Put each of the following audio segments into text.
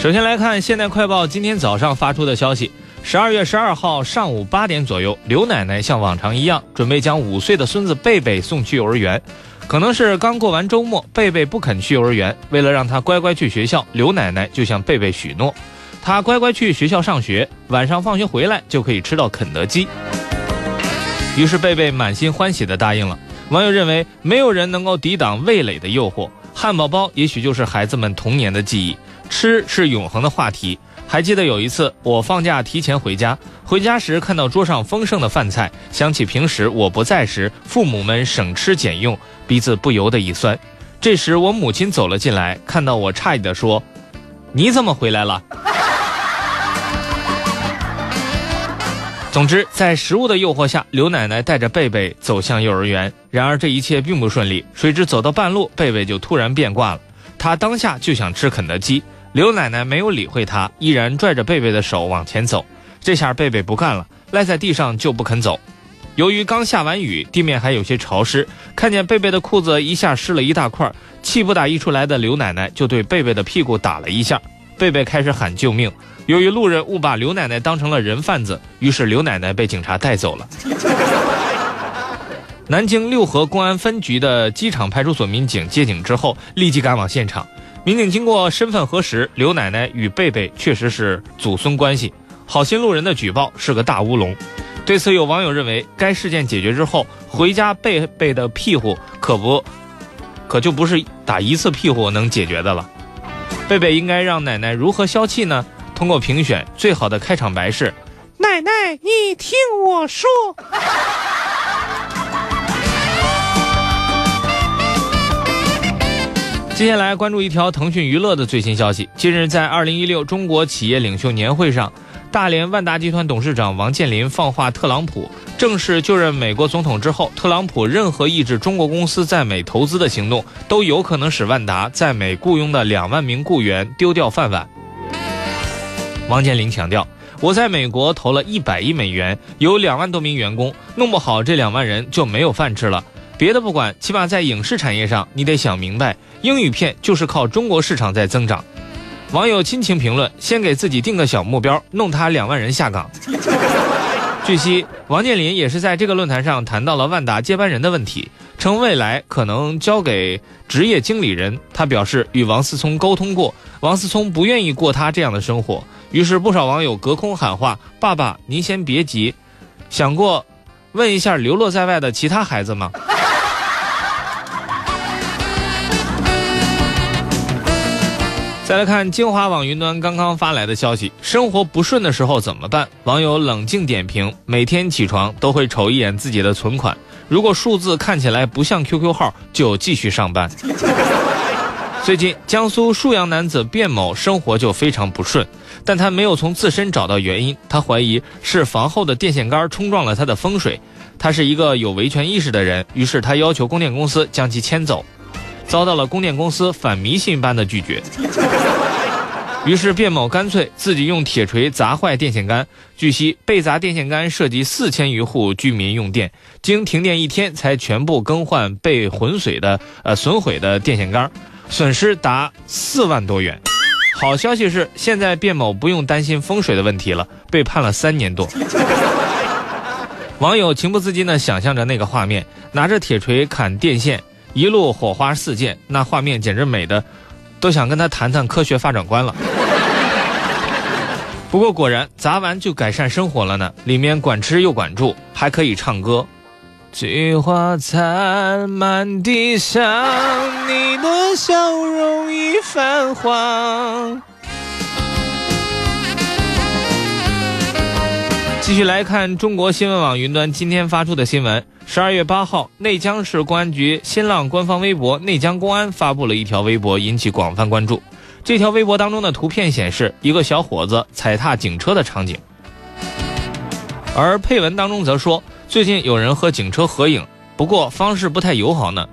首先来看《现代快报》今天早上发出的消息：十二月十二号上午八点左右，刘奶奶像往常一样，准备将五岁的孙子贝贝送去幼儿园。可能是刚过完周末，贝贝不肯去幼儿园。为了让他乖乖去学校，刘奶奶就向贝贝许诺，他乖乖去学校上学，晚上放学回来就可以吃到肯德基。于是贝贝满心欢喜地答应了。网友认为，没有人能够抵挡味蕾的诱惑，汉堡包也许就是孩子们童年的记忆。吃是永恒的话题。还记得有一次，我放假提前回家，回家时看到桌上丰盛的饭菜，想起平时我不在时，父母们省吃俭用，鼻子不由得一酸。这时我母亲走了进来，看到我诧异地说：“你怎么回来了？” 总之，在食物的诱惑下，刘奶奶带着贝贝走向幼儿园。然而这一切并不顺利，谁知走到半路，贝贝就突然变卦了，他当下就想吃肯德基。刘奶奶没有理会他，依然拽着贝贝的手往前走。这下贝贝不干了，赖在地上就不肯走。由于刚下完雨，地面还有些潮湿，看见贝贝的裤子一下湿了一大块，气不打一处来的刘奶奶就对贝贝的屁股打了一下。贝贝开始喊救命。由于路人误把刘奶奶当成了人贩子，于是刘奶奶被警察带走了。南京六合公安分局的机场派出所民警接警之后，立即赶往现场。民警经过身份核实，刘奶奶与贝贝确实是祖孙关系。好心路人的举报是个大乌龙。对此，有网友认为，该事件解决之后，回家贝贝的屁股可不，可就不是打一次屁股能解决的了。贝贝应该让奶奶如何消气呢？通过评选，最好的开场白是：“奶奶，你听我说。”接下来关注一条腾讯娱乐的最新消息。近日，在二零一六中国企业领袖年会上，大连万达集团董事长王健林放话，特朗普正式就任美国总统之后，特朗普任何抑制中国公司在美投资的行动，都有可能使万达在美雇佣的两万名雇员丢掉饭碗。王健林强调：“我在美国投了一百亿美元，有两万多名员工，弄不好这两万人就没有饭吃了。别的不管，起码在影视产业上，你得想明白。”英语片就是靠中国市场在增长。网友亲情评论：先给自己定个小目标，弄他两万人下岗。据悉，王健林也是在这个论坛上谈到了万达接班人的问题，称未来可能交给职业经理人。他表示与王思聪沟通过，王思聪不愿意过他这样的生活。于是不少网友隔空喊话：“爸爸，您先别急，想过问一下流落在外的其他孩子吗？”再来看金华网云端刚刚发来的消息：生活不顺的时候怎么办？网友冷静点评：每天起床都会瞅一眼自己的存款，如果数字看起来不像 QQ 号，就继续上班。最近，江苏沭阳男子卞某生活就非常不顺，但他没有从自身找到原因，他怀疑是房后的电线杆冲撞了他的风水。他是一个有维权意识的人，于是他要求供电公司将其迁走。遭到了供电公司反迷信般的拒绝，于是卞某干脆自己用铁锤砸坏电线杆。据悉，被砸电线杆涉及四千余户居民用电，经停电一天才全部更换被浑水的呃损毁的电线杆，损失达四万多元。好消息是，现在卞某不用担心风水的问题了，被判了三年多。网友情不自禁地想象着那个画面，拿着铁锤砍电线。一路火花四溅，那画面简直美的，都想跟他谈谈科学发展观了。不过果然砸完就改善生活了呢，里面管吃又管住，还可以唱歌。菊花残，满地伤，你的笑容已泛黄。继续来看中国新闻网云端今天发出的新闻。十二月八号，内江市公安局新浪官方微博“内江公安”发布了一条微博，引起广泛关注。这条微博当中的图片显示一个小伙子踩踏警车的场景，而配文当中则说最近有人和警车合影，不过方式不太友好呢。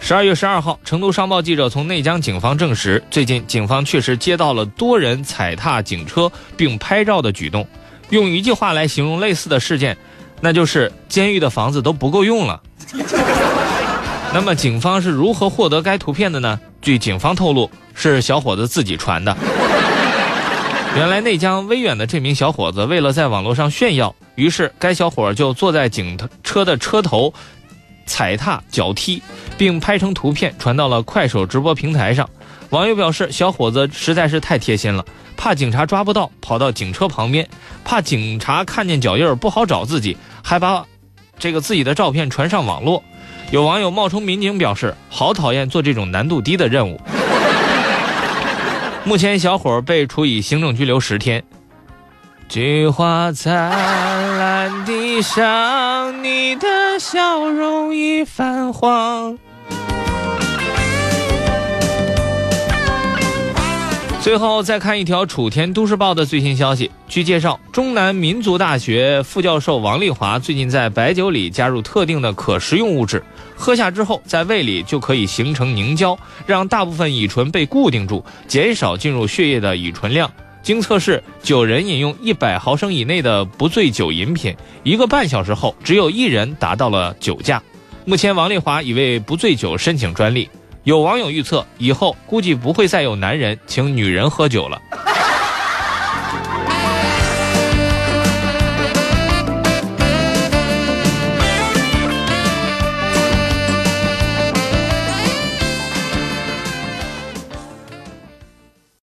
十二月十二号，成都商报记者从内江警方证实，最近警方确实接到了多人踩踏警车并拍照的举动。用一句话来形容类似的事件，那就是监狱的房子都不够用了。那么警方是如何获得该图片的呢？据警方透露，是小伙子自己传的。原来内江威远的这名小伙子为了在网络上炫耀，于是该小伙就坐在警车的车头，踩踏脚踢，并拍成图片传到了快手直播平台上。网友表示，小伙子实在是太贴心了，怕警察抓不到，跑到警车旁边，怕警察看见脚印儿不好找自己，还把这个自己的照片传上网络。有网友冒充民警表示，好讨厌做这种难度低的任务。目前，小伙被处以行政拘留十天。菊花灿烂地上，你的笑容已泛黄。最后再看一条《楚天都市报》的最新消息。据介绍，中南民族大学副教授王丽华最近在白酒里加入特定的可食用物质，喝下之后在胃里就可以形成凝胶，让大部分乙醇被固定住，减少进入血液的乙醇量。经测试，九人饮用一百毫升以内的不醉酒饮品，一个半小时后，只有一人达到了酒驾。目前，王丽华已为不醉酒申请专利。有网友预测，以后估计不会再有男人请女人喝酒了。